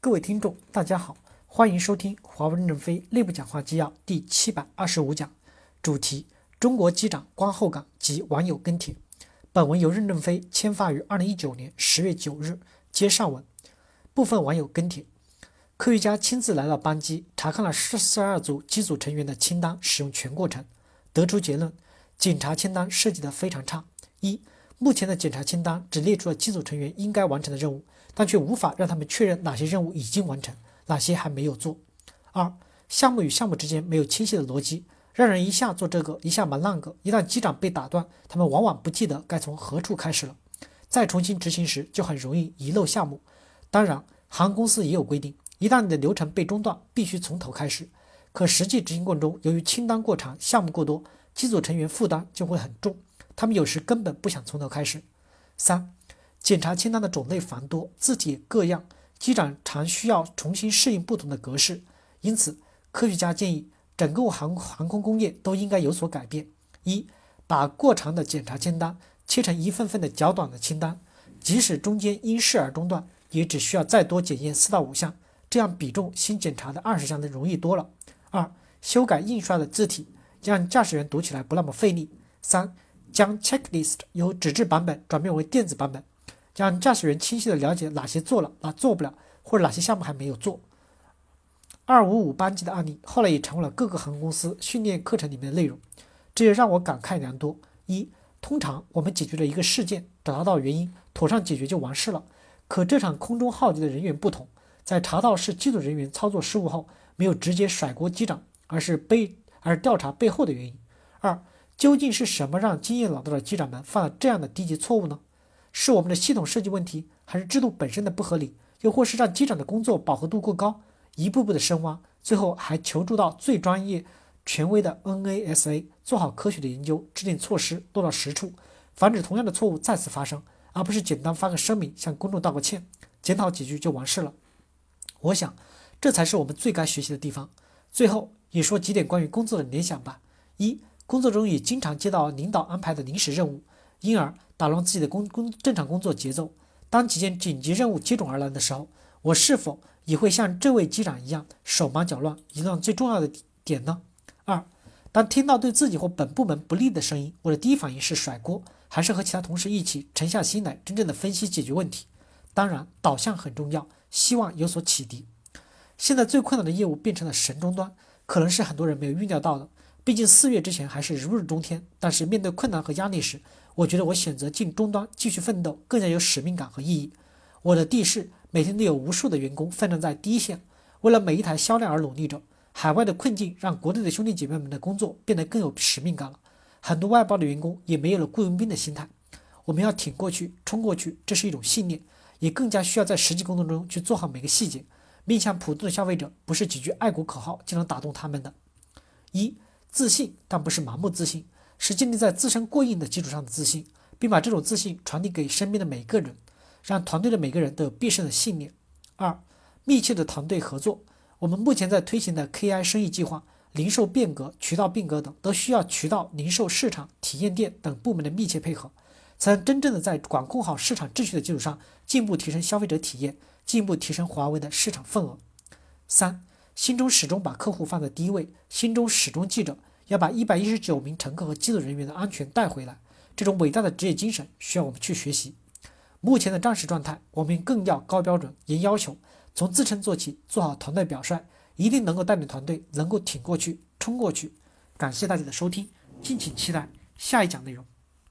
各位听众，大家好，欢迎收听华为任正非内部讲话纪要第七百二十五讲，主题：中国机长观后感及网友跟帖。本文由任正非签发于二零一九年十月九日。接上文，部分网友跟帖：科学家亲自来到班机，查看了四十二组机组成员的清单使用全过程，得出结论：检查清单设计的非常差。一目前的检查清单只列出了机组成员应该完成的任务，但却无法让他们确认哪些任务已经完成，哪些还没有做。二、项目与项目之间没有清晰的逻辑，让人一下做这个，一下忙那个。一旦机长被打断，他们往往不记得该从何处开始了，再重新执行时就很容易遗漏项目。当然，航空公司也有规定，一旦你的流程被中断，必须从头开始。可实际执行过程中，由于清单过长，项目过多，机组成员负担就会很重。他们有时根本不想从头开始。三、检查清单的种类繁多，字体各样，机长常需要重新适应不同的格式。因此，科学家建议整个航航空工业都应该有所改变：一、把过长的检查清单切成一份份的较短的清单，即使中间因事而中断，也只需要再多检验四到五项，这样比重新检查的二十项的容易多了。二、修改印刷的字体，让驾驶员读起来不那么费力。三、将 checklist 由纸质版本转变为电子版本，让驾驶员清晰地了解哪些做了，哪做不了，或者哪些项目还没有做。二五五班机的案例后来也成为了各个航空公司训练课程里面的内容，这也让我感慨良多。一，通常我们解决了一个事件，找到原因，妥善解决就完事了。可这场空中浩劫的人员不同，在查到是机组人员操作失误后，没有直接甩锅机长，而是背而调查背后的原因。二。究竟是什么让经验老道的机长们犯了这样的低级错误呢？是我们的系统设计问题，还是制度本身的不合理，又或是让机长的工作饱和度过高？一步步的深挖，最后还求助到最专业、权威的 NASA，做好科学的研究，制定措施，落到实处，防止同样的错误再次发生，而不是简单发个声明，向公众道个歉，检讨几句就完事了。我想，这才是我们最该学习的地方。最后也说几点关于工作的联想吧。一。工作中也经常接到领导安排的临时任务，因而打乱自己的工工正常工作节奏。当几件紧急任务接踵而来的时候，我是否也会像这位机长一样手忙脚乱，遗忘最重要的点呢？二，当听到对自己或本部门不利的声音，我的第一反应是甩锅，还是和其他同事一起沉下心来，真正的分析解决问题？当然，导向很重要，希望有所启迪。现在最困难的业务变成了神终端，可能是很多人没有预料到的。毕竟四月之前还是如日中天，但是面对困难和压力时，我觉得我选择进终端继续奋斗更加有使命感和意义。我的地势每天都有无数的员工奋战在第一线，为了每一台销量而努力着。海外的困境让国内的兄弟姐妹们的工作变得更有使命感了。很多外包的员工也没有了雇佣兵的心态。我们要挺过去，冲过去，这是一种信念，也更加需要在实际工作中去做好每个细节。面向普通的消费者，不是几句爱国口号就能打动他们的。一。自信，但不是盲目自信，是建立在自身过硬的基础上的自信，并把这种自信传递给身边的每个人，让团队的每个人都有必胜的信念。二，密切的团队合作。我们目前在推行的 KI 生意计划、零售变革、渠道变革等，都需要渠道、零售、市场、体验店等部门的密切配合，才能真正的在管控好市场秩序的基础上，进一步提升消费者体验，进一步提升华为的市场份额。三。心中始终把客户放在第一位，心中始终记着要把一百一十九名乘客和机组人员的安全带回来。这种伟大的职业精神需要我们去学习。目前的战时状态，我们更要高标准、严要求，从自身做起，做好团队表率，一定能够带领团队能够挺过去、冲过去。感谢大家的收听，敬请期待下一讲内容。